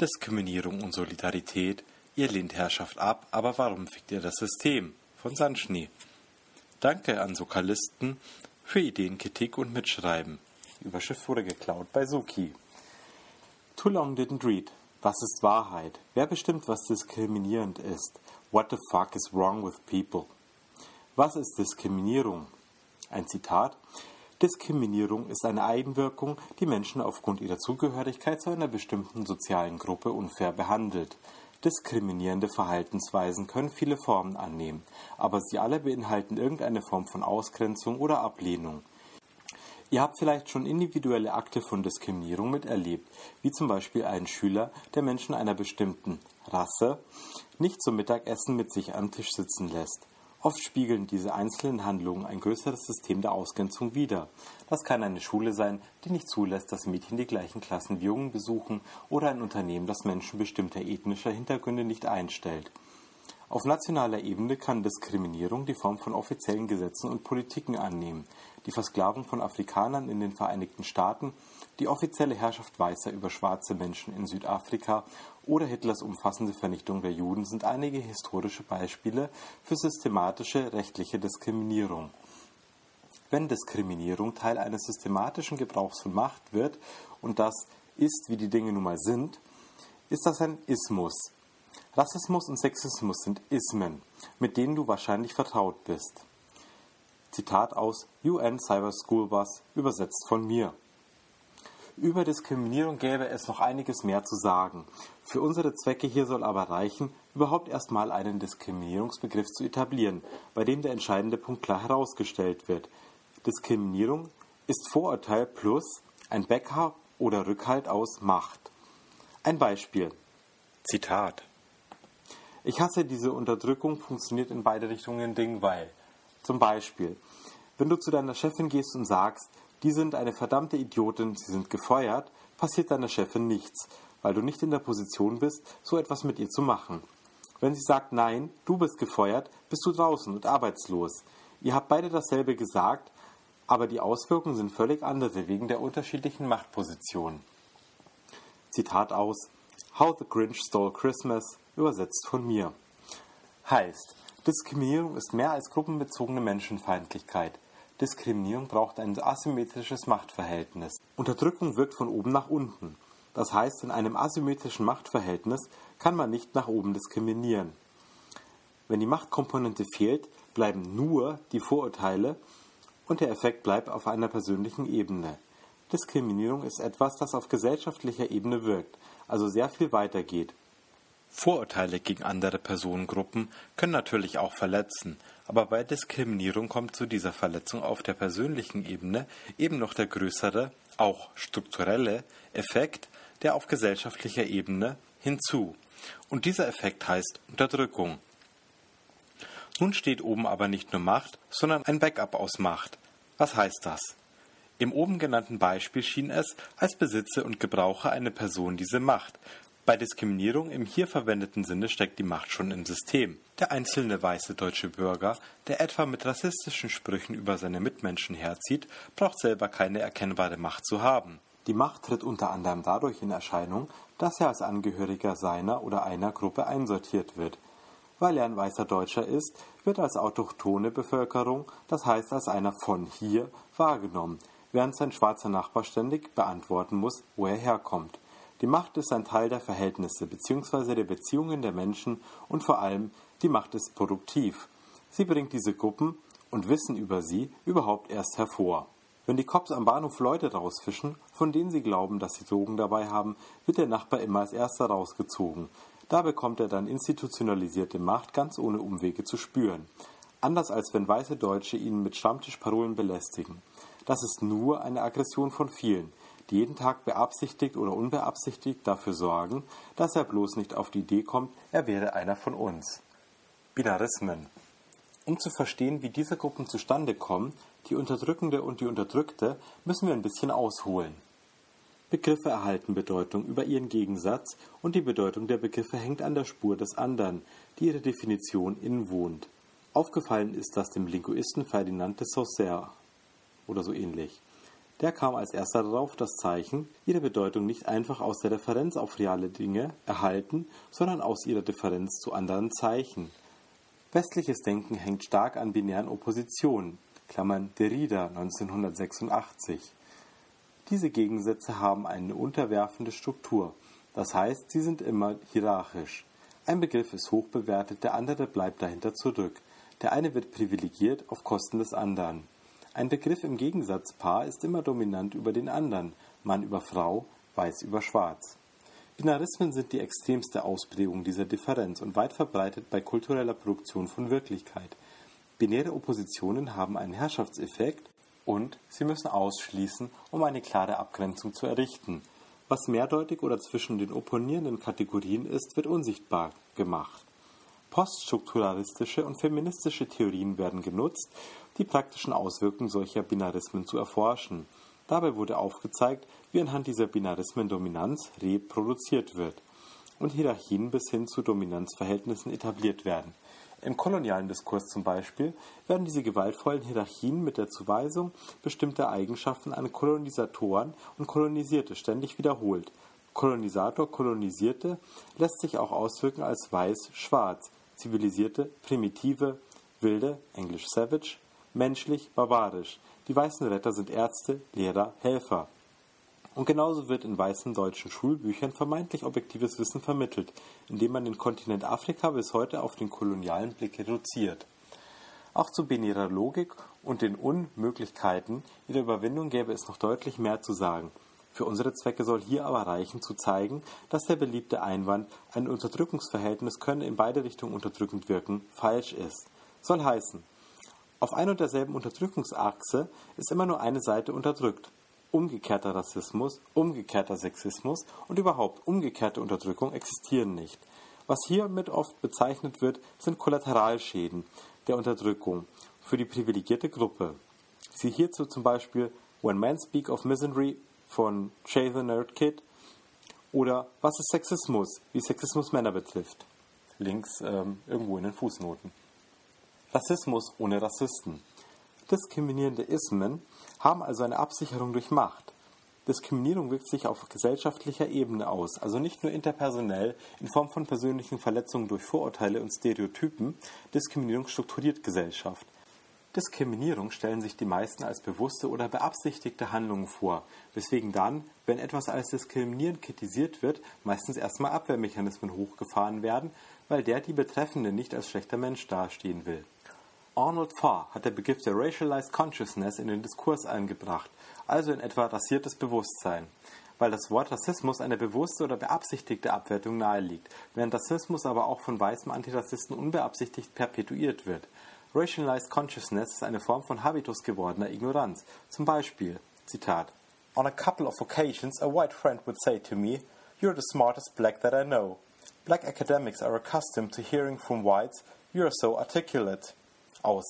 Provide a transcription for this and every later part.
Diskriminierung und Solidarität. Ihr lehnt Herrschaft ab, aber warum fickt ihr das System? Von Sandschnee. Danke an Sokalisten für Ideen, Kritik und Mitschreiben. Überschrift wurde geklaut bei Suki. Too long didn't read. Was ist Wahrheit? Wer bestimmt, was diskriminierend ist? What the fuck is wrong with people? Was ist Diskriminierung? Ein Zitat. Diskriminierung ist eine Eigenwirkung, die Menschen aufgrund ihrer Zugehörigkeit zu einer bestimmten sozialen Gruppe unfair behandelt. Diskriminierende Verhaltensweisen können viele Formen annehmen, aber sie alle beinhalten irgendeine Form von Ausgrenzung oder Ablehnung. Ihr habt vielleicht schon individuelle Akte von Diskriminierung miterlebt, wie zum Beispiel einen Schüler, der Menschen einer bestimmten Rasse nicht zum Mittagessen mit sich am Tisch sitzen lässt. Oft spiegeln diese einzelnen Handlungen ein größeres System der Ausgrenzung wider. Das kann eine Schule sein, die nicht zulässt, dass Mädchen die gleichen Klassen wie Jungen besuchen, oder ein Unternehmen, das Menschen bestimmter ethnischer Hintergründe nicht einstellt. Auf nationaler Ebene kann Diskriminierung die Form von offiziellen Gesetzen und Politiken annehmen. Die Versklavung von Afrikanern in den Vereinigten Staaten, die offizielle Herrschaft Weißer über schwarze Menschen in Südafrika oder Hitlers umfassende Vernichtung der Juden sind einige historische Beispiele für systematische rechtliche Diskriminierung. Wenn Diskriminierung Teil eines systematischen Gebrauchs von Macht wird und das ist, wie die Dinge nun mal sind, ist das ein Ismus. Rassismus und Sexismus sind Ismen, mit denen du wahrscheinlich vertraut bist. Zitat aus UN Cyber School Bus, übersetzt von mir. Über Diskriminierung gäbe es noch einiges mehr zu sagen. Für unsere Zwecke hier soll aber reichen, überhaupt erstmal einen Diskriminierungsbegriff zu etablieren, bei dem der entscheidende Punkt klar herausgestellt wird. Diskriminierung ist Vorurteil plus ein Backup oder Rückhalt aus Macht. Ein Beispiel. Zitat. Ich hasse diese Unterdrückung, funktioniert in beide Richtungen Ding, weil. Zum Beispiel, wenn du zu deiner Chefin gehst und sagst, die sind eine verdammte Idiotin, sie sind gefeuert, passiert deiner Chefin nichts, weil du nicht in der Position bist, so etwas mit ihr zu machen. Wenn sie sagt, nein, du bist gefeuert, bist du draußen und arbeitslos. Ihr habt beide dasselbe gesagt, aber die Auswirkungen sind völlig andere wegen der unterschiedlichen Machtpositionen. Zitat aus How the Grinch Stole Christmas, übersetzt von mir. Heißt, Diskriminierung ist mehr als gruppenbezogene Menschenfeindlichkeit. Diskriminierung braucht ein asymmetrisches Machtverhältnis. Unterdrückung wirkt von oben nach unten. Das heißt, in einem asymmetrischen Machtverhältnis kann man nicht nach oben diskriminieren. Wenn die Machtkomponente fehlt, bleiben nur die Vorurteile und der Effekt bleibt auf einer persönlichen Ebene. Diskriminierung ist etwas, das auf gesellschaftlicher Ebene wirkt, also sehr viel weiter geht. Vorurteile gegen andere Personengruppen können natürlich auch verletzen, aber bei Diskriminierung kommt zu dieser Verletzung auf der persönlichen Ebene eben noch der größere, auch strukturelle Effekt, der auf gesellschaftlicher Ebene hinzu. Und dieser Effekt heißt Unterdrückung. Nun steht oben aber nicht nur Macht, sondern ein Backup aus Macht. Was heißt das? Im oben genannten Beispiel schien es, als besitze und gebrauche eine Person diese Macht, bei Diskriminierung im hier verwendeten Sinne steckt die Macht schon im System. Der einzelne weiße deutsche Bürger, der etwa mit rassistischen Sprüchen über seine Mitmenschen herzieht, braucht selber keine erkennbare Macht zu haben. Die Macht tritt unter anderem dadurch in Erscheinung, dass er als Angehöriger seiner oder einer Gruppe einsortiert wird. Weil er ein weißer Deutscher ist, wird als autochtone Bevölkerung, das heißt als einer von hier, wahrgenommen, während sein schwarzer Nachbar ständig beantworten muss, wo er herkommt. Die Macht ist ein Teil der Verhältnisse bzw. der Beziehungen der Menschen und vor allem die Macht ist produktiv. Sie bringt diese Gruppen und Wissen über sie überhaupt erst hervor. Wenn die Cops am Bahnhof Leute rausfischen, von denen sie glauben, dass sie Drogen dabei haben, wird der Nachbar immer als erster rausgezogen. Da bekommt er dann institutionalisierte Macht ganz ohne Umwege zu spüren. Anders als wenn weiße Deutsche ihn mit Stammtischparolen belästigen. Das ist nur eine Aggression von vielen die jeden Tag beabsichtigt oder unbeabsichtigt dafür sorgen, dass er bloß nicht auf die Idee kommt, er wäre einer von uns. Binarismen. Um zu verstehen, wie diese Gruppen zustande kommen, die Unterdrückende und die Unterdrückte, müssen wir ein bisschen ausholen. Begriffe erhalten Bedeutung über ihren Gegensatz und die Bedeutung der Begriffe hängt an der Spur des anderen, die ihre Definition inwohnt. Aufgefallen ist das dem Linguisten Ferdinand de Saussure oder so ähnlich. Der kam als erster darauf, dass Zeichen ihre Bedeutung nicht einfach aus der Referenz auf reale Dinge erhalten, sondern aus ihrer Differenz zu anderen Zeichen. Westliches Denken hängt stark an binären Oppositionen Klammern Derrida 1986. Diese Gegensätze haben eine unterwerfende Struktur, das heißt, sie sind immer hierarchisch. Ein Begriff ist hoch bewertet, der andere bleibt dahinter zurück. Der eine wird privilegiert auf Kosten des anderen. Ein Begriff im Gegensatzpaar ist immer dominant über den anderen, Mann über Frau, Weiß über Schwarz. Binarismen sind die extremste Ausprägung dieser Differenz und weit verbreitet bei kultureller Produktion von Wirklichkeit. Binäre Oppositionen haben einen Herrschaftseffekt und sie müssen ausschließen, um eine klare Abgrenzung zu errichten. Was mehrdeutig oder zwischen den opponierenden Kategorien ist, wird unsichtbar gemacht. Poststrukturalistische und feministische Theorien werden genutzt, die praktischen Auswirkungen solcher Binarismen zu erforschen. Dabei wurde aufgezeigt, wie anhand dieser Binarismen Dominanz reproduziert wird und Hierarchien bis hin zu Dominanzverhältnissen etabliert werden. Im kolonialen Diskurs zum Beispiel werden diese gewaltvollen Hierarchien mit der Zuweisung bestimmter Eigenschaften an Kolonisatoren und Kolonisierte ständig wiederholt. Kolonisator, Kolonisierte lässt sich auch auswirken als weiß, schwarz, zivilisierte, primitive, wilde, englisch savage, menschlich, barbarisch. Die weißen Retter sind Ärzte, Lehrer, Helfer. Und genauso wird in weißen deutschen Schulbüchern vermeintlich objektives Wissen vermittelt, indem man den Kontinent Afrika bis heute auf den kolonialen Blick reduziert. Auch zu binärer Logik und den Unmöglichkeiten ihrer Überwindung gäbe es noch deutlich mehr zu sagen. Für unsere Zwecke soll hier aber reichen, zu zeigen, dass der beliebte Einwand, ein Unterdrückungsverhältnis könne in beide Richtungen unterdrückend wirken, falsch ist. Soll heißen, auf ein und derselben Unterdrückungsachse ist immer nur eine Seite unterdrückt umgekehrter Rassismus, umgekehrter Sexismus und überhaupt umgekehrte Unterdrückung existieren nicht. Was hiermit oft bezeichnet wird, sind Kollateralschäden der Unterdrückung für die privilegierte Gruppe. Sie hierzu zum Beispiel When Men Speak of Misery von Jay the Nerd Kid oder Was ist Sexismus? Wie Sexismus Männer betrifft. Links ähm, irgendwo in den Fußnoten. Rassismus ohne Rassisten. Diskriminierende Ismen haben also eine Absicherung durch Macht. Diskriminierung wirkt sich auf gesellschaftlicher Ebene aus, also nicht nur interpersonell in Form von persönlichen Verletzungen durch Vorurteile und Stereotypen. Diskriminierung strukturiert Gesellschaft. Diskriminierung stellen sich die meisten als bewusste oder beabsichtigte Handlungen vor, weswegen dann, wenn etwas als diskriminierend kritisiert wird, meistens erstmal Abwehrmechanismen hochgefahren werden, weil der die Betreffende nicht als schlechter Mensch dastehen will. Arnold Farr hat der Begriff der Racialized Consciousness in den Diskurs eingebracht, also in etwa rassiertes Bewusstsein, weil das Wort Rassismus eine bewusste oder beabsichtigte Abwertung naheliegt, während Rassismus aber auch von weißen Antirassisten unbeabsichtigt perpetuiert wird. Racialized Consciousness ist eine Form von Habitus gewordener Ignoranz. Zum Beispiel, Zitat, On a couple of occasions a white friend would say to me, You're the smartest black that I know. Black academics are accustomed to hearing from whites, You're so articulate aus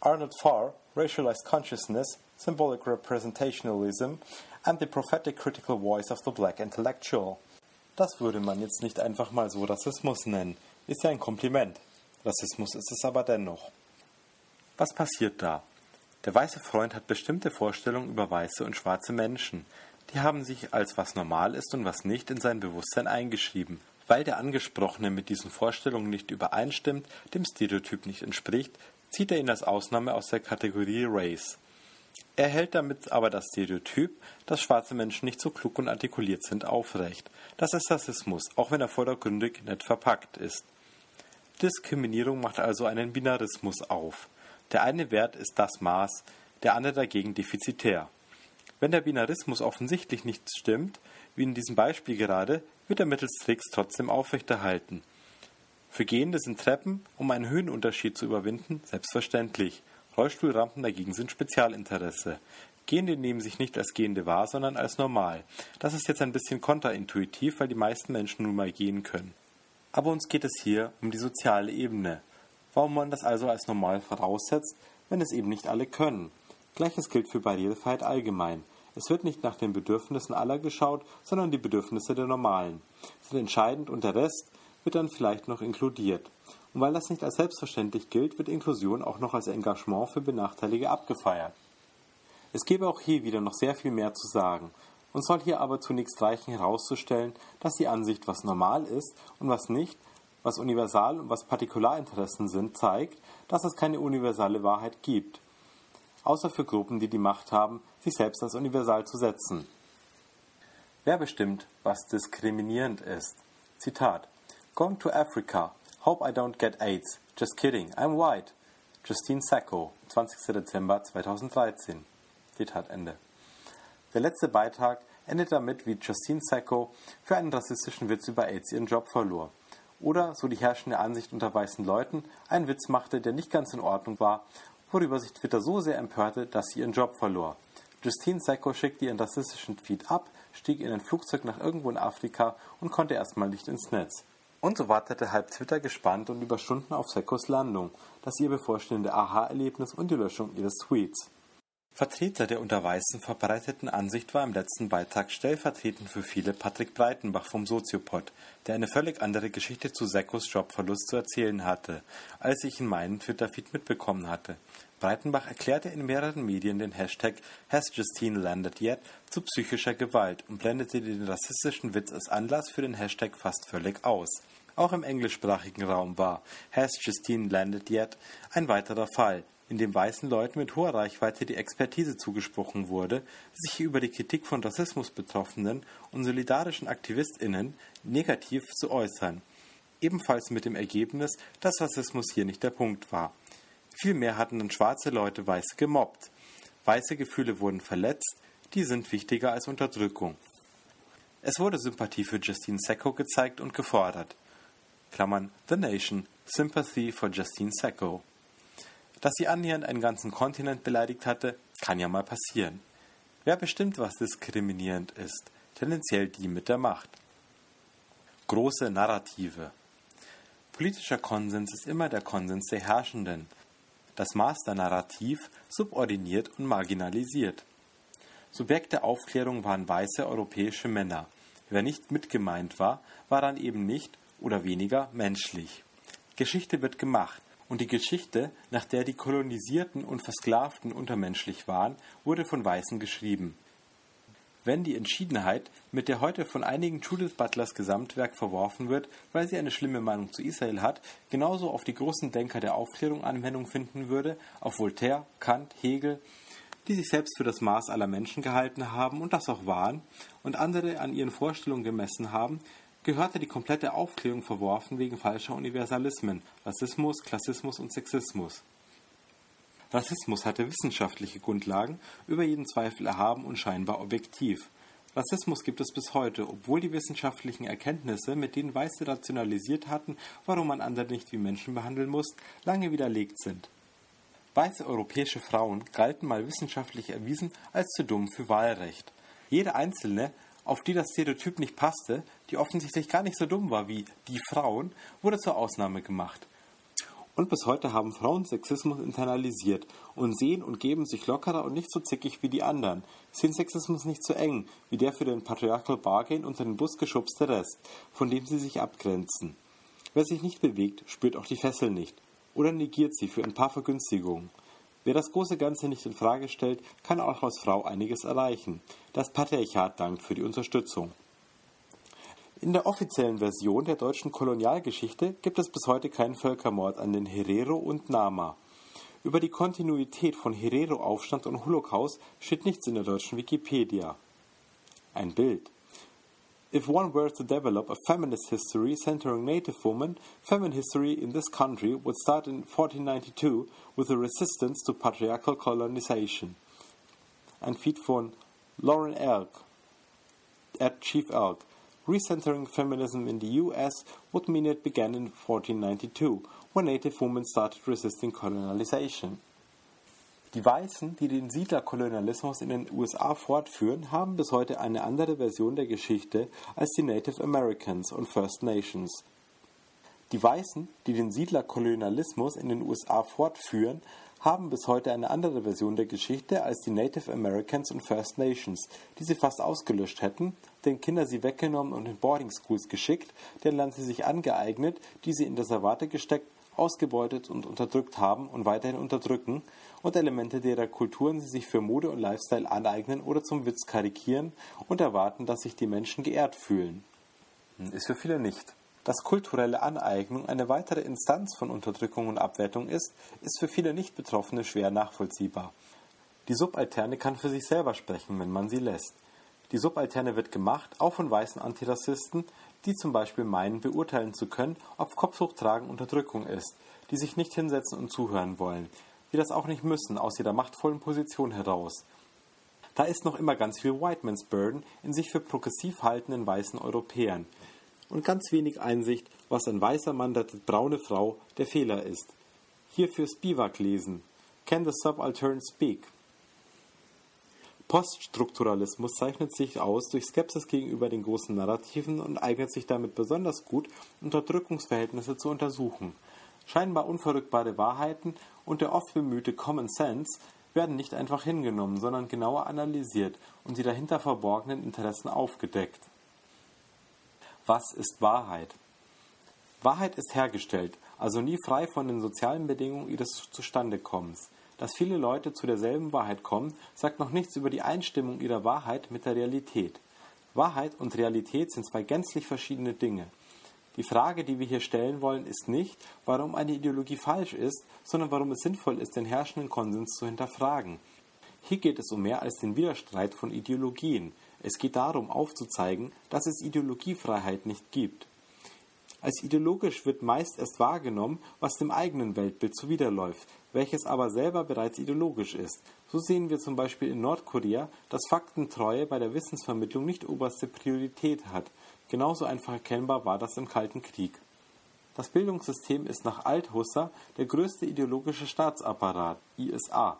Arnold Farr, Racialized Consciousness, Symbolic Representationalism and the Prophetic Critical Voice of the Black Intellectual. Das würde man jetzt nicht einfach mal so Rassismus nennen. Ist ja ein Kompliment. Rassismus ist es aber dennoch. Was passiert da? Der weiße Freund hat bestimmte Vorstellungen über weiße und schwarze Menschen. Die haben sich als was normal ist und was nicht in sein Bewusstsein eingeschrieben. Weil der Angesprochene mit diesen Vorstellungen nicht übereinstimmt, dem Stereotyp nicht entspricht, zieht er ihn als Ausnahme aus der Kategorie Race. Er hält damit aber das Stereotyp, dass schwarze Menschen nicht so klug und artikuliert sind, aufrecht. Das ist Rassismus, auch wenn er vordergründig nett verpackt ist. Diskriminierung macht also einen Binarismus auf. Der eine Wert ist das Maß, der andere dagegen defizitär. Wenn der Binarismus offensichtlich nicht stimmt, wie in diesem Beispiel gerade, wird er mittels Tricks trotzdem aufrechterhalten. Für Gehende sind Treppen, um einen Höhenunterschied zu überwinden, selbstverständlich. Rollstuhlrampen dagegen sind Spezialinteresse. Gehende nehmen sich nicht als Gehende wahr, sondern als normal. Das ist jetzt ein bisschen kontraintuitiv, weil die meisten Menschen nun mal gehen können. Aber uns geht es hier um die soziale Ebene. Warum man das also als normal voraussetzt, wenn es eben nicht alle können. Gleiches gilt für Barrierefreiheit allgemein. Es wird nicht nach den Bedürfnissen aller geschaut, sondern die Bedürfnisse der Normalen sind entscheidend und der Rest, wird dann vielleicht noch inkludiert. Und weil das nicht als selbstverständlich gilt, wird Inklusion auch noch als Engagement für Benachteiligte abgefeiert. Es gäbe auch hier wieder noch sehr viel mehr zu sagen. Uns soll hier aber zunächst reichen herauszustellen, dass die Ansicht, was normal ist und was nicht, was Universal- und was Partikularinteressen sind, zeigt, dass es keine universale Wahrheit gibt, außer für Gruppen, die die Macht haben, sich selbst als universal zu setzen. Wer bestimmt, was diskriminierend ist? Zitat: Going to Africa. Hope I don't get AIDS. Just kidding. I'm white. Justine Sacco, 20. Dezember 2013. Zitat Ende. Der letzte Beitrag endet damit, wie Justine Sacco für einen rassistischen Witz über AIDS ihren Job verlor. Oder, so die herrschende Ansicht unter weißen Leuten, einen Witz machte, der nicht ganz in Ordnung war, worüber sich Twitter so sehr empörte, dass sie ihren Job verlor. Justine Sacco schickte ihren rassistischen Tweet ab, stieg in ein Flugzeug nach irgendwo in Afrika und konnte erstmal nicht ins Netz. Und so wartete halb Twitter gespannt und über Stunden auf Sackos Landung, das ihr bevorstehende Aha-Erlebnis und die Löschung ihres Tweets. Vertreter der unter Weißen verbreiteten Ansicht war im letzten Beitrag stellvertretend für viele Patrick Breitenbach vom Soziopod, der eine völlig andere Geschichte zu Seckos Jobverlust zu erzählen hatte, als ich in meinem Twitter-Feed mitbekommen hatte. Breitenbach erklärte in mehreren Medien den Hashtag Has Justine Landed Yet zu psychischer Gewalt und blendete den rassistischen Witz als Anlass für den Hashtag fast völlig aus. Auch im englischsprachigen Raum war Has Justine Landed Yet ein weiterer Fall, in dem weißen Leuten mit hoher Reichweite die Expertise zugesprochen wurde, sich über die Kritik von Rassismus Betroffenen und solidarischen AktivistInnen negativ zu äußern. Ebenfalls mit dem Ergebnis, dass Rassismus hier nicht der Punkt war. Vielmehr hatten dann schwarze Leute Weiße gemobbt. Weiße Gefühle wurden verletzt, die sind wichtiger als Unterdrückung. Es wurde Sympathie für Justine Sacco gezeigt und gefordert. Klammern The Nation, Sympathy for Justine Sacco. Dass sie annähernd einen ganzen Kontinent beleidigt hatte, kann ja mal passieren. Wer bestimmt, was diskriminierend ist? Tendenziell die mit der Macht. Große Narrative. Politischer Konsens ist immer der Konsens der Herrschenden. Das Masternarrativ subordiniert und marginalisiert. Subjekt der Aufklärung waren weiße europäische Männer. Wer nicht mitgemeint war, war dann eben nicht oder weniger menschlich. Geschichte wird gemacht, und die Geschichte, nach der die Kolonisierten und Versklavten untermenschlich waren, wurde von Weißen geschrieben. Wenn die Entschiedenheit, mit der heute von einigen Judith Butlers Gesamtwerk verworfen wird, weil sie eine schlimme Meinung zu Israel hat, genauso auf die großen Denker der Aufklärung Anwendung finden würde, auf Voltaire, Kant, Hegel, die sich selbst für das Maß aller Menschen gehalten haben und das auch waren, und andere an ihren Vorstellungen gemessen haben, gehörte die komplette Aufklärung verworfen wegen falscher Universalismen, Rassismus, Klassismus und Sexismus. Rassismus hatte wissenschaftliche Grundlagen, über jeden Zweifel erhaben und scheinbar objektiv. Rassismus gibt es bis heute, obwohl die wissenschaftlichen Erkenntnisse, mit denen Weiße rationalisiert hatten, warum man andere nicht wie Menschen behandeln muss, lange widerlegt sind. Weiße europäische Frauen galten mal wissenschaftlich erwiesen als zu dumm für Wahlrecht. Jede einzelne auf die das Stereotyp nicht passte, die offensichtlich gar nicht so dumm war wie die Frauen, wurde zur Ausnahme gemacht. Und bis heute haben Frauen Sexismus internalisiert und sehen und geben sich lockerer und nicht so zickig wie die anderen, sehen Sexismus nicht so eng wie der für den Patriarchal Bargain unter den Bus geschubste Rest, von dem sie sich abgrenzen. Wer sich nicht bewegt, spürt auch die Fessel nicht oder negiert sie für ein paar Vergünstigungen. Wer das große Ganze nicht in Frage stellt, kann auch als Frau einiges erreichen. Das Patriarchat dankt für die Unterstützung. In der offiziellen Version der deutschen Kolonialgeschichte gibt es bis heute keinen Völkermord an den Herero und Nama. Über die Kontinuität von Herero-Aufstand und Holocaust steht nichts in der deutschen Wikipedia. Ein Bild. If one were to develop a feminist history centering Native women, feminine history in this country would start in 1492 with the resistance to patriarchal colonization. Ein Feed von Lauren Elk at Chief Elk. Recentering feminism in the US would mean it began in 1492, when Native women started resisting colonization. Die Weißen, die den Siedlerkolonialismus in den USA fortführen, haben bis heute eine andere Version der Geschichte als die Native Americans und First Nations. Die Weißen, die den Siedlerkolonialismus in den USA fortführen, haben bis heute eine andere Version der Geschichte als die Native Americans und First Nations, die sie fast ausgelöscht hätten, den Kinder sie weggenommen und in Boarding Schools geschickt, deren Land sie sich angeeignet, die sie in Reservate gesteckt ausgebeutet und unterdrückt haben und weiterhin unterdrücken und Elemente derer Kulturen sie sich für Mode und Lifestyle aneignen oder zum Witz karikieren und erwarten, dass sich die Menschen geehrt fühlen. Ist für viele nicht. Dass kulturelle Aneignung eine weitere Instanz von Unterdrückung und Abwertung ist, ist für viele Nicht-Betroffene schwer nachvollziehbar. Die Subalterne kann für sich selber sprechen, wenn man sie lässt. Die Subalterne wird gemacht, auch von weißen Antirassisten, die zum Beispiel meinen, beurteilen zu können, ob Kopftuchtragen Unterdrückung ist, die sich nicht hinsetzen und zuhören wollen, die das auch nicht müssen, aus ihrer machtvollen Position heraus. Da ist noch immer ganz viel White Man's Burden in sich für progressiv haltenden weißen Europäern und ganz wenig Einsicht, was ein weißer Mann der braune Frau der Fehler ist. Hierfür Spivak lesen. Can the Subaltern Speak? Poststrukturalismus zeichnet sich aus durch Skepsis gegenüber den großen Narrativen und eignet sich damit besonders gut, Unterdrückungsverhältnisse zu untersuchen. Scheinbar unverrückbare Wahrheiten und der oft bemühte Common Sense werden nicht einfach hingenommen, sondern genauer analysiert und die dahinter verborgenen Interessen aufgedeckt. Was ist Wahrheit? Wahrheit ist hergestellt, also nie frei von den sozialen Bedingungen ihres Zustandekommens. Dass viele Leute zu derselben Wahrheit kommen, sagt noch nichts über die Einstimmung ihrer Wahrheit mit der Realität. Wahrheit und Realität sind zwei gänzlich verschiedene Dinge. Die Frage, die wir hier stellen wollen, ist nicht, warum eine Ideologie falsch ist, sondern warum es sinnvoll ist, den herrschenden Konsens zu hinterfragen. Hier geht es um mehr als den Widerstreit von Ideologien. Es geht darum, aufzuzeigen, dass es Ideologiefreiheit nicht gibt. Als ideologisch wird meist erst wahrgenommen, was dem eigenen Weltbild zuwiderläuft, welches aber selber bereits ideologisch ist. So sehen wir zum Beispiel in Nordkorea, dass Faktentreue bei der Wissensvermittlung nicht oberste Priorität hat. Genauso einfach erkennbar war das im Kalten Krieg. Das Bildungssystem ist nach Althusser der größte ideologische Staatsapparat, ISA.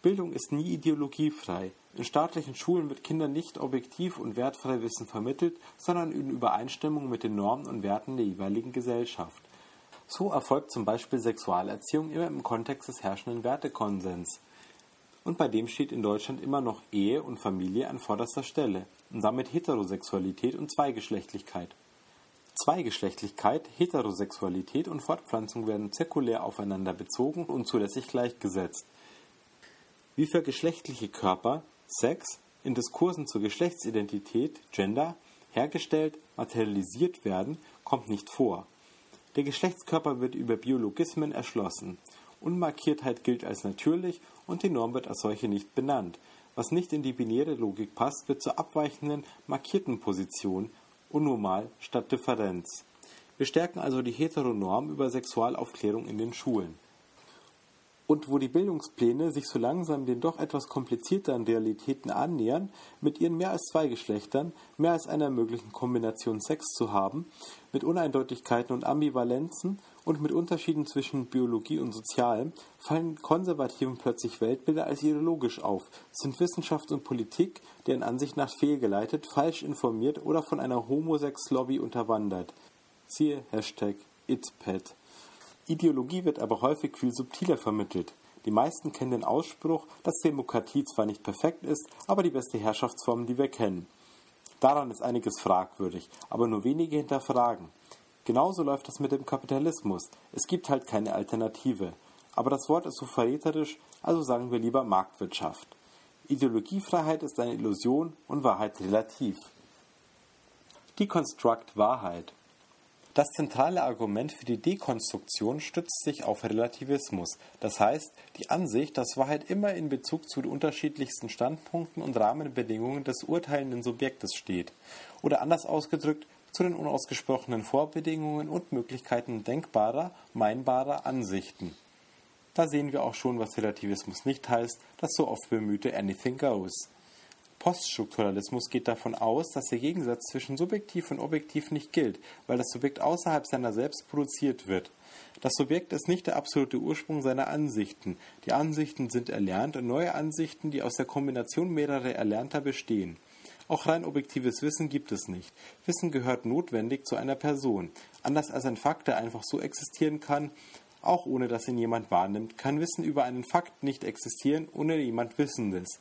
Bildung ist nie ideologiefrei. In staatlichen Schulen wird Kindern nicht objektiv und wertfrei Wissen vermittelt, sondern in Übereinstimmung mit den Normen und Werten der jeweiligen Gesellschaft. So erfolgt zum Beispiel Sexualerziehung immer im Kontext des herrschenden Wertekonsens. Und bei dem steht in Deutschland immer noch Ehe und Familie an vorderster Stelle und damit Heterosexualität und Zweigeschlechtlichkeit. Zweigeschlechtlichkeit, Heterosexualität und Fortpflanzung werden zirkulär aufeinander bezogen und zulässig gleichgesetzt. Wie für geschlechtliche Körper Sex in Diskursen zur Geschlechtsidentität Gender hergestellt, materialisiert werden, kommt nicht vor. Der Geschlechtskörper wird über Biologismen erschlossen. Unmarkiertheit gilt als natürlich und die Norm wird als solche nicht benannt. Was nicht in die binäre Logik passt, wird zur abweichenden, markierten Position, unnormal statt Differenz. Wir stärken also die Heteronorm über Sexualaufklärung in den Schulen und wo die Bildungspläne sich so langsam den doch etwas komplizierteren Realitäten annähern, mit ihren mehr als zwei Geschlechtern, mehr als einer möglichen Kombination Sex zu haben, mit Uneindeutigkeiten und Ambivalenzen und mit Unterschieden zwischen Biologie und Sozialem, fallen Konservativen plötzlich Weltbilder als ideologisch auf, sind Wissenschaft und Politik, deren Ansicht nach fehlgeleitet, falsch informiert oder von einer Homosex-Lobby unterwandert. Siehe Hashtag ItPad. Ideologie wird aber häufig viel subtiler vermittelt. Die meisten kennen den Ausspruch, dass Demokratie zwar nicht perfekt ist, aber die beste Herrschaftsform, die wir kennen. Daran ist einiges fragwürdig, aber nur wenige hinterfragen. Genauso läuft das mit dem Kapitalismus. Es gibt halt keine Alternative. Aber das Wort ist so verräterisch, also sagen wir lieber Marktwirtschaft. Ideologiefreiheit ist eine Illusion und Wahrheit relativ. Deconstruct Wahrheit. Das zentrale Argument für die Dekonstruktion stützt sich auf Relativismus, das heißt die Ansicht, dass Wahrheit immer in Bezug zu den unterschiedlichsten Standpunkten und Rahmenbedingungen des urteilenden Subjektes steht, oder anders ausgedrückt zu den unausgesprochenen Vorbedingungen und Möglichkeiten denkbarer, meinbarer Ansichten. Da sehen wir auch schon, was Relativismus nicht heißt, das so oft bemühte Anything Goes. Poststrukturalismus geht davon aus, dass der Gegensatz zwischen subjektiv und objektiv nicht gilt, weil das Subjekt außerhalb seiner selbst produziert wird. Das Subjekt ist nicht der absolute Ursprung seiner Ansichten. Die Ansichten sind erlernt und neue Ansichten, die aus der Kombination mehrerer Erlernter bestehen. Auch rein objektives Wissen gibt es nicht. Wissen gehört notwendig zu einer Person. Anders als ein Fakt, der einfach so existieren kann, auch ohne dass ihn jemand wahrnimmt, kann Wissen über einen Fakt nicht existieren, ohne jemand Wissendes.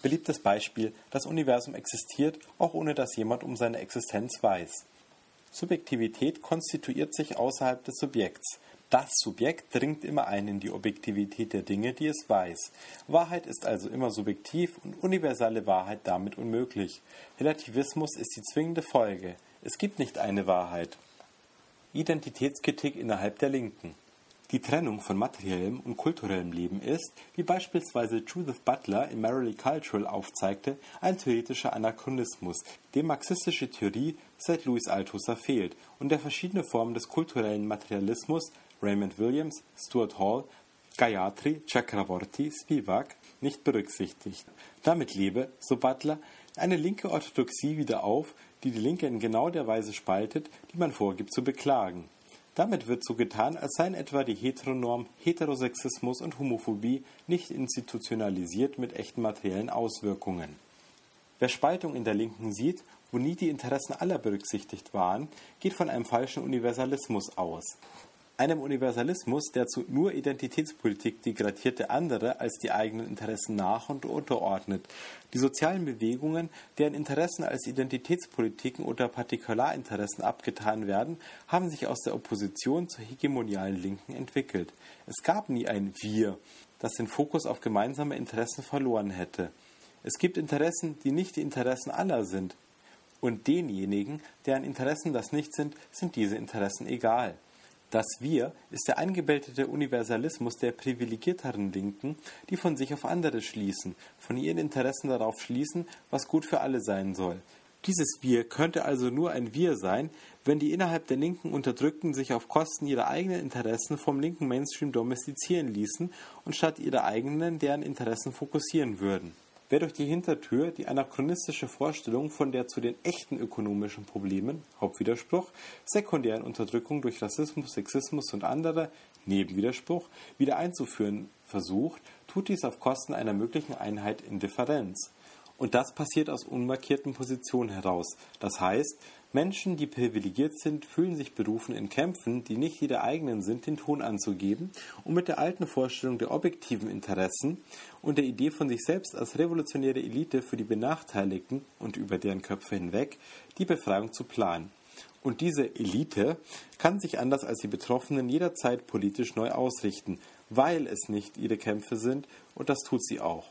Beliebtes Beispiel: Das Universum existiert, auch ohne dass jemand um seine Existenz weiß. Subjektivität konstituiert sich außerhalb des Subjekts. Das Subjekt dringt immer ein in die Objektivität der Dinge, die es weiß. Wahrheit ist also immer subjektiv und universelle Wahrheit damit unmöglich. Relativismus ist die zwingende Folge. Es gibt nicht eine Wahrheit. Identitätskritik innerhalb der Linken. Die Trennung von materiellem und kulturellem Leben ist, wie beispielsweise Judith Butler in Merrily Cultural aufzeigte, ein theoretischer Anachronismus, dem marxistische Theorie seit Louis Althusser fehlt und der verschiedene Formen des kulturellen Materialismus Raymond Williams, Stuart Hall, Gayatri, Chakravorty, Spivak nicht berücksichtigt. Damit lebe, so Butler, eine linke Orthodoxie wieder auf, die die Linke in genau der Weise spaltet, die man vorgibt zu beklagen. Damit wird so getan, als seien etwa die Heteronorm, Heterosexismus und Homophobie nicht institutionalisiert mit echten materiellen Auswirkungen. Wer Spaltung in der Linken sieht, wo nie die Interessen aller berücksichtigt waren, geht von einem falschen Universalismus aus einem Universalismus, der zu nur Identitätspolitik degradierte andere als die eigenen Interessen nach- und unterordnet. Die sozialen Bewegungen, deren Interessen als Identitätspolitiken oder Partikularinteressen abgetan werden, haben sich aus der Opposition zur hegemonialen Linken entwickelt. Es gab nie ein Wir, das den Fokus auf gemeinsame Interessen verloren hätte. Es gibt Interessen, die nicht die Interessen aller sind. Und denjenigen, deren Interessen das nicht sind, sind diese Interessen egal. Das Wir ist der eingebildete Universalismus der privilegierteren Linken, die von sich auf andere schließen, von ihren Interessen darauf schließen, was gut für alle sein soll. Dieses Wir könnte also nur ein Wir sein, wenn die innerhalb der Linken Unterdrückten sich auf Kosten ihrer eigenen Interessen vom linken Mainstream domestizieren ließen und statt ihrer eigenen deren Interessen fokussieren würden. Wer durch die Hintertür die anachronistische Vorstellung von der zu den echten ökonomischen Problemen, Hauptwiderspruch, sekundären Unterdrückung durch Rassismus, Sexismus und andere, Nebenwiderspruch, wieder einzuführen versucht, tut dies auf Kosten einer möglichen Einheit in Differenz. Und das passiert aus unmarkierten Positionen heraus. Das heißt, Menschen, die privilegiert sind, fühlen sich berufen, in Kämpfen, die nicht ihre eigenen sind, den Ton anzugeben und mit der alten Vorstellung der objektiven Interessen und der Idee von sich selbst als revolutionäre Elite für die Benachteiligten und über deren Köpfe hinweg die Befreiung zu planen. Und diese Elite kann sich anders als die Betroffenen jederzeit politisch neu ausrichten, weil es nicht ihre Kämpfe sind, und das tut sie auch.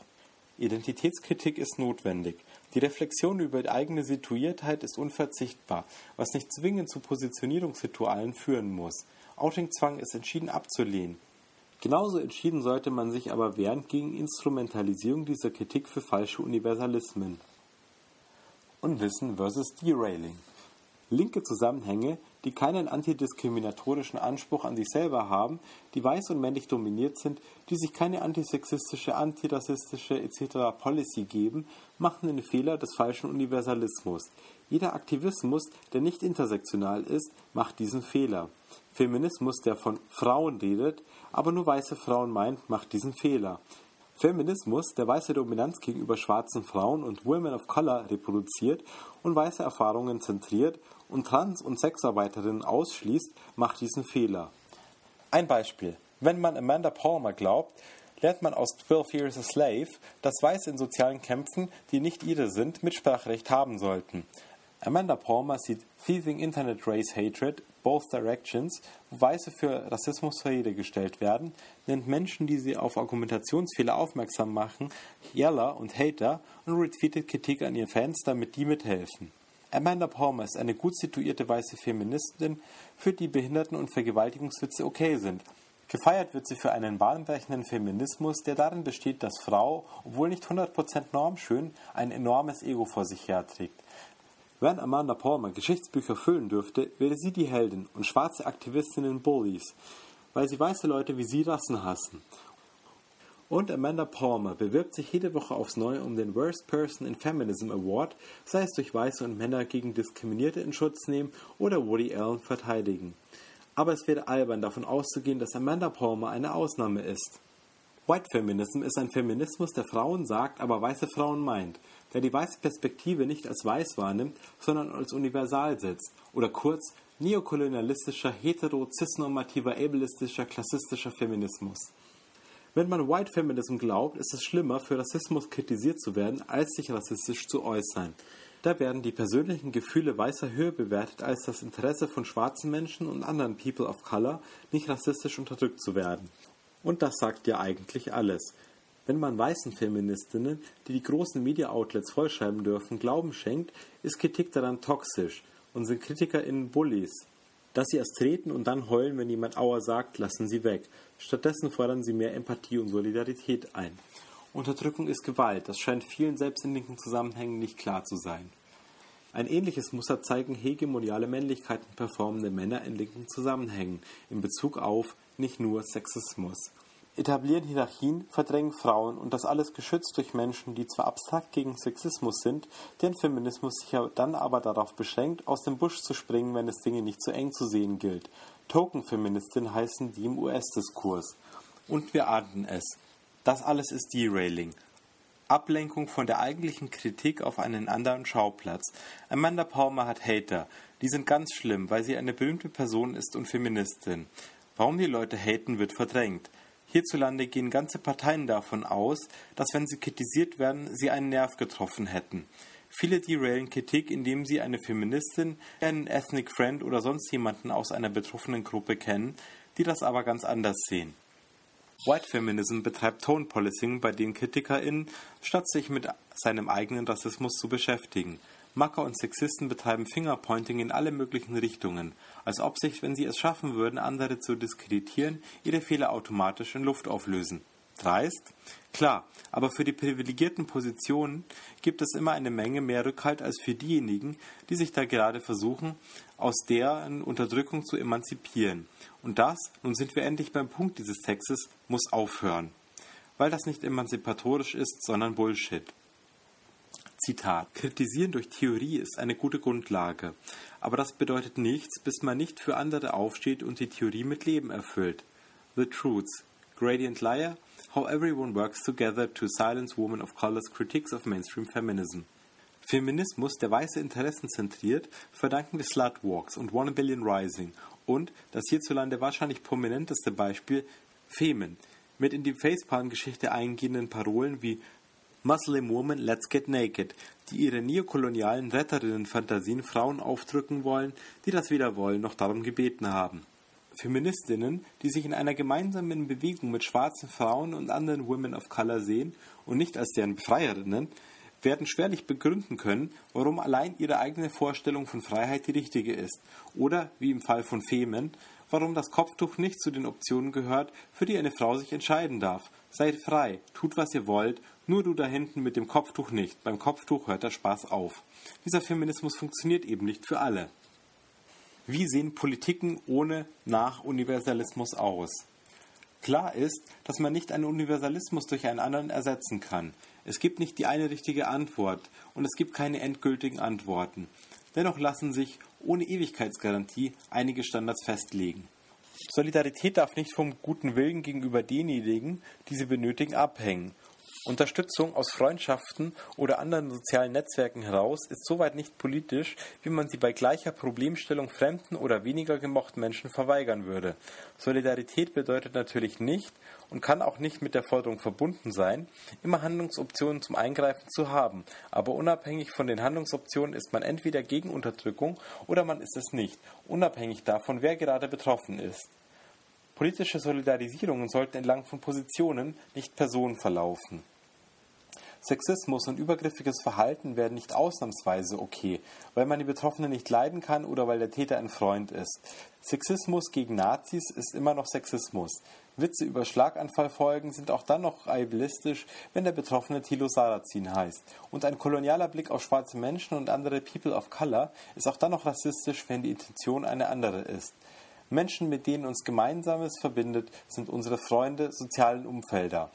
Identitätskritik ist notwendig. Die Reflexion über die eigene Situiertheit ist unverzichtbar, was nicht zwingend zu Positionierungsritualen führen muss. Outingzwang ist entschieden abzulehnen. Genauso entschieden sollte man sich aber wehren gegen Instrumentalisierung dieser Kritik für falsche Universalismen. Unwissen versus Derailing. Linke Zusammenhänge, die keinen antidiskriminatorischen Anspruch an sich selber haben, die weiß und männlich dominiert sind, die sich keine antisexistische, antirassistische etc. Policy geben, machen den Fehler des falschen Universalismus. Jeder Aktivismus, der nicht intersektional ist, macht diesen Fehler. Feminismus, der von Frauen redet, aber nur weiße Frauen meint, macht diesen Fehler. Feminismus, der weiße Dominanz gegenüber schwarzen Frauen und Women of Color reproduziert und weiße Erfahrungen zentriert und Trans- und Sexarbeiterinnen ausschließt, macht diesen Fehler. Ein Beispiel. Wenn man Amanda Palmer glaubt, lernt man aus 12 Years a Slave, dass Weiße in sozialen Kämpfen, die nicht ihre sind, Mitspracherecht haben sollten. Amanda Palmer sieht Thieving Internet Race Hatred, Both Directions, wo Weiße für Rassismus zur Rede gestellt werden, nennt Menschen, die sie auf Argumentationsfehler aufmerksam machen, Yeller und Hater und retweetet Kritik an ihren Fans, damit die mithelfen. Amanda Palmer ist eine gut situierte weiße Feministin, für die Behinderten- und Vergewaltigungswitze okay sind. Gefeiert wird sie für einen bahnbrechenden Feminismus, der darin besteht, dass Frau, obwohl nicht 100% normschön, ein enormes Ego vor sich herträgt. Wenn Amanda Palmer Geschichtsbücher füllen dürfte, wäre sie die Heldin und schwarze Aktivistinnen Bullies, weil sie weiße Leute wie sie Rassen hassen. Und Amanda Palmer bewirbt sich jede Woche aufs Neue um den Worst Person in Feminism Award, sei es durch Weiße und Männer gegen Diskriminierte in Schutz nehmen oder Woody Allen verteidigen. Aber es wäre albern davon auszugehen, dass Amanda Palmer eine Ausnahme ist. White Feminism ist ein Feminismus, der Frauen sagt, aber weiße Frauen meint der die weiße Perspektive nicht als weiß wahrnimmt, sondern als universal setzt, oder kurz neokolonialistischer, hetero, cisnormativer, ableistischer, klassistischer Feminismus. Wenn man White Feminism glaubt, ist es schlimmer, für Rassismus kritisiert zu werden, als sich rassistisch zu äußern. Da werden die persönlichen Gefühle weißer höher bewertet als das Interesse von schwarzen Menschen und anderen People of Color, nicht rassistisch unterdrückt zu werden. Und das sagt ja eigentlich alles. Wenn man weißen Feministinnen, die die großen Media-Outlets vollschreiben dürfen, Glauben schenkt, ist Kritik daran toxisch und sind KritikerInnen Bullies. Dass sie erst treten und dann heulen, wenn jemand Aua sagt, lassen sie weg. Stattdessen fordern sie mehr Empathie und Solidarität ein. Unterdrückung ist Gewalt, das scheint vielen selbst in linken Zusammenhängen nicht klar zu sein. Ein ähnliches Muster zeigen hegemoniale Männlichkeiten performende Männer in linken Zusammenhängen in Bezug auf nicht nur Sexismus etablieren Hierarchien, verdrängen Frauen und das alles geschützt durch Menschen, die zwar abstrakt gegen Sexismus sind, deren Feminismus sich dann aber darauf beschränkt, aus dem Busch zu springen, wenn es Dinge nicht zu eng zu sehen gilt. Token-Feministin heißen die im US-Diskurs. Und wir ahnten es. Das alles ist Derailing. Ablenkung von der eigentlichen Kritik auf einen anderen Schauplatz. Amanda Palmer hat Hater. Die sind ganz schlimm, weil sie eine berühmte Person ist und Feministin. Warum die Leute haten, wird verdrängt. Hierzulande gehen ganze Parteien davon aus, dass wenn sie kritisiert werden, sie einen Nerv getroffen hätten. Viele derailen Kritik, indem sie eine Feministin, einen Ethnic Friend oder sonst jemanden aus einer betroffenen Gruppe kennen, die das aber ganz anders sehen. White Feminism betreibt Tone Policing bei den KritikerInnen, statt sich mit seinem eigenen Rassismus zu beschäftigen. Macker und Sexisten betreiben Fingerpointing in alle möglichen Richtungen, als ob sich, wenn sie es schaffen würden, andere zu diskreditieren, ihre Fehler automatisch in Luft auflösen. Dreist? Klar, aber für die privilegierten Positionen gibt es immer eine Menge mehr Rückhalt als für diejenigen, die sich da gerade versuchen, aus deren Unterdrückung zu emanzipieren. Und das, nun sind wir endlich beim Punkt dieses Textes, muss aufhören. Weil das nicht emanzipatorisch ist, sondern Bullshit. Zitat: Kritisieren durch Theorie ist eine gute Grundlage, aber das bedeutet nichts, bis man nicht für andere aufsteht und die Theorie mit Leben erfüllt. The Truths. Gradient Liar. How Everyone Works Together to Silence Women of Color's Critiques of Mainstream Feminism. Feminismus, der weiße Interessen zentriert, verdanken wir Slutwalks und One Billion Rising und das hierzulande wahrscheinlich prominenteste Beispiel Femen, mit in die Facepalm-Geschichte eingehenden Parolen wie Muslim Woman Let's Get Naked, die ihre neokolonialen Retterinnen-Fantasien Frauen aufdrücken wollen, die das weder wollen noch darum gebeten haben. Feministinnen, die sich in einer gemeinsamen Bewegung mit schwarzen Frauen und anderen Women of Color sehen und nicht als deren Befreierinnen, werden schwerlich begründen können, warum allein ihre eigene Vorstellung von Freiheit die richtige ist, oder, wie im Fall von Femen, warum das Kopftuch nicht zu den Optionen gehört, für die eine Frau sich entscheiden darf. Seid frei, tut was ihr wollt nur du da hinten mit dem Kopftuch nicht. Beim Kopftuch hört der Spaß auf. Dieser Feminismus funktioniert eben nicht für alle. Wie sehen Politiken ohne Nach-Universalismus aus? Klar ist, dass man nicht einen Universalismus durch einen anderen ersetzen kann. Es gibt nicht die eine richtige Antwort und es gibt keine endgültigen Antworten. Dennoch lassen sich ohne Ewigkeitsgarantie einige Standards festlegen. Solidarität darf nicht vom guten Willen gegenüber denjenigen, die sie benötigen, abhängen Unterstützung aus Freundschaften oder anderen sozialen Netzwerken heraus ist soweit nicht politisch, wie man sie bei gleicher Problemstellung fremden oder weniger gemochten Menschen verweigern würde. Solidarität bedeutet natürlich nicht und kann auch nicht mit der Forderung verbunden sein, immer Handlungsoptionen zum Eingreifen zu haben, aber unabhängig von den Handlungsoptionen ist man entweder gegen Unterdrückung oder man ist es nicht, unabhängig davon, wer gerade betroffen ist. Politische Solidarisierungen sollten entlang von Positionen, nicht Personen verlaufen. Sexismus und übergriffiges Verhalten werden nicht ausnahmsweise okay, weil man die Betroffenen nicht leiden kann oder weil der Täter ein Freund ist. Sexismus gegen Nazis ist immer noch Sexismus. Witze über Schlaganfallfolgen sind auch dann noch ableistisch, wenn der Betroffene Thilo Sarrazin heißt. Und ein kolonialer Blick auf schwarze Menschen und andere People of Color ist auch dann noch rassistisch, wenn die Intention eine andere ist. Menschen, mit denen uns Gemeinsames verbindet, sind unsere Freunde, sozialen Umfelder.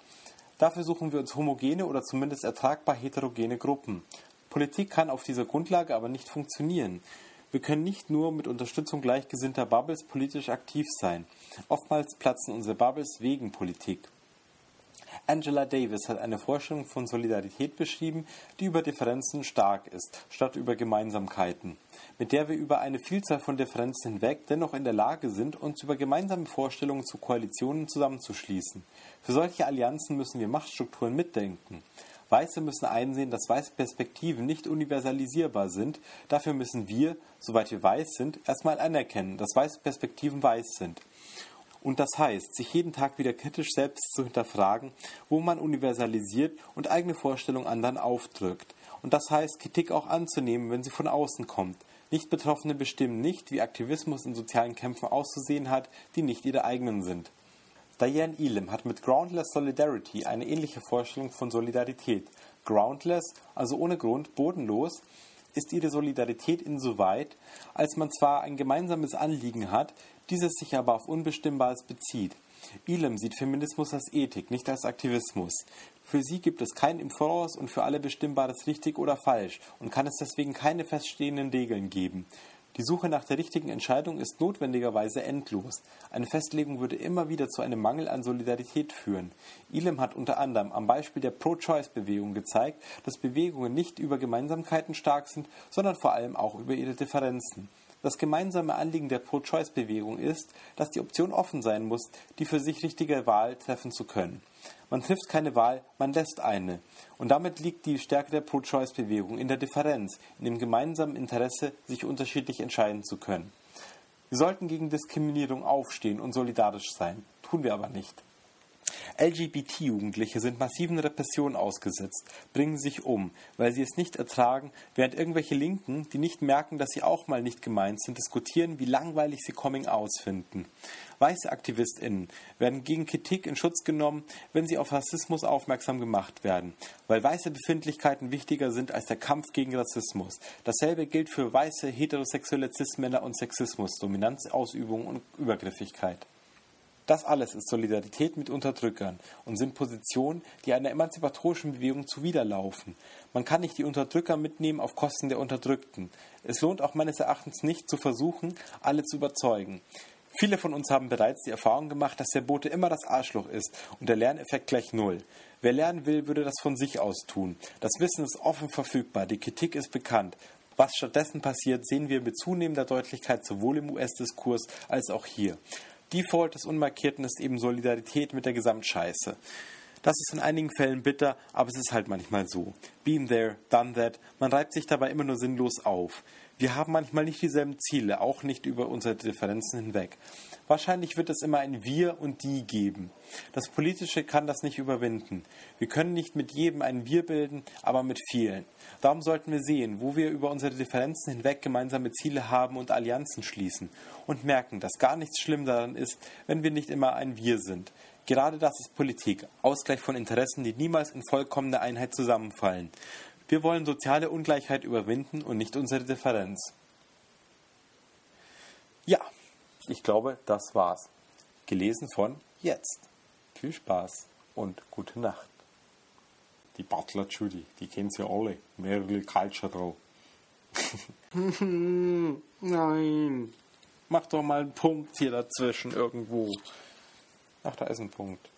Dafür suchen wir uns homogene oder zumindest ertragbar heterogene Gruppen. Politik kann auf dieser Grundlage aber nicht funktionieren. Wir können nicht nur mit Unterstützung gleichgesinnter Bubbles politisch aktiv sein. Oftmals platzen unsere Bubbles wegen Politik. Angela Davis hat eine Vorstellung von Solidarität beschrieben, die über Differenzen stark ist, statt über Gemeinsamkeiten, mit der wir über eine Vielzahl von Differenzen hinweg dennoch in der Lage sind, uns über gemeinsame Vorstellungen zu Koalitionen zusammenzuschließen. Für solche Allianzen müssen wir Machtstrukturen mitdenken. Weiße müssen einsehen, dass weiße Perspektiven nicht universalisierbar sind. Dafür müssen wir, soweit wir weiß sind, erstmal anerkennen, dass weiße Perspektiven weiß sind. Und das heißt, sich jeden Tag wieder kritisch selbst zu hinterfragen, wo man universalisiert und eigene Vorstellungen anderen aufdrückt. Und das heißt, Kritik auch anzunehmen, wenn sie von außen kommt. Nicht-Betroffene bestimmen nicht, wie Aktivismus in sozialen Kämpfen auszusehen hat, die nicht ihre eigenen sind. Diane Elam hat mit Groundless Solidarity eine ähnliche Vorstellung von Solidarität. Groundless, also ohne Grund, bodenlos, ist ihre Solidarität insoweit, als man zwar ein gemeinsames Anliegen hat, dieses sich aber auf Unbestimmbares bezieht. Elam sieht Feminismus als Ethik, nicht als Aktivismus. Für sie gibt es kein im Voraus und für alle Bestimmbares richtig oder falsch und kann es deswegen keine feststehenden Regeln geben. Die Suche nach der richtigen Entscheidung ist notwendigerweise endlos. Eine Festlegung würde immer wieder zu einem Mangel an Solidarität führen. Elam hat unter anderem am Beispiel der Pro-Choice-Bewegung gezeigt, dass Bewegungen nicht über Gemeinsamkeiten stark sind, sondern vor allem auch über ihre Differenzen. Das gemeinsame Anliegen der Pro-Choice-Bewegung ist, dass die Option offen sein muss, die für sich richtige Wahl treffen zu können. Man trifft keine Wahl, man lässt eine. Und damit liegt die Stärke der Pro-Choice-Bewegung in der Differenz, in dem gemeinsamen Interesse, sich unterschiedlich entscheiden zu können. Wir sollten gegen Diskriminierung aufstehen und solidarisch sein, tun wir aber nicht. LGBT-Jugendliche sind massiven Repressionen ausgesetzt, bringen sich um, weil sie es nicht ertragen, während irgendwelche Linken, die nicht merken, dass sie auch mal nicht gemeint sind, diskutieren, wie langweilig sie Coming-Outs finden. Weiße AktivistInnen werden gegen Kritik in Schutz genommen, wenn sie auf Rassismus aufmerksam gemacht werden, weil weiße Befindlichkeiten wichtiger sind als der Kampf gegen Rassismus. Dasselbe gilt für weiße heterosexuelle Cis-Männer und Sexismus, Dominanzausübung und Übergriffigkeit. Das alles ist Solidarität mit Unterdrückern und sind Positionen, die einer emanzipatorischen Bewegung zuwiderlaufen. Man kann nicht die Unterdrücker mitnehmen auf Kosten der Unterdrückten. Es lohnt auch meines Erachtens nicht zu versuchen, alle zu überzeugen. Viele von uns haben bereits die Erfahrung gemacht, dass der Bote immer das Arschloch ist und der Lerneffekt gleich null. Wer lernen will, würde das von sich aus tun. Das Wissen ist offen verfügbar, die Kritik ist bekannt. Was stattdessen passiert, sehen wir mit zunehmender Deutlichkeit sowohl im US-Diskurs als auch hier. Default des Unmarkierten ist eben Solidarität mit der Gesamtscheiße. Das ist in einigen Fällen bitter, aber es ist halt manchmal so. Been there, done that. Man reibt sich dabei immer nur sinnlos auf. Wir haben manchmal nicht dieselben Ziele, auch nicht über unsere Differenzen hinweg. Wahrscheinlich wird es immer ein Wir und Die geben. Das Politische kann das nicht überwinden. Wir können nicht mit jedem ein Wir bilden, aber mit vielen. Darum sollten wir sehen, wo wir über unsere Differenzen hinweg gemeinsame Ziele haben und Allianzen schließen und merken, dass gar nichts schlimm daran ist, wenn wir nicht immer ein Wir sind. Gerade das ist Politik, Ausgleich von Interessen, die niemals in vollkommener Einheit zusammenfallen. Wir wollen soziale Ungleichheit überwinden und nicht unsere Differenz. Ja, ich glaube, das war's. Gelesen von Jetzt. Viel Spaß und gute Nacht. Die Butler Judy, die kennen Sie alle. Merle Cultural. Nein. Mach doch mal einen Punkt hier dazwischen irgendwo. Ach, da ist ein Punkt.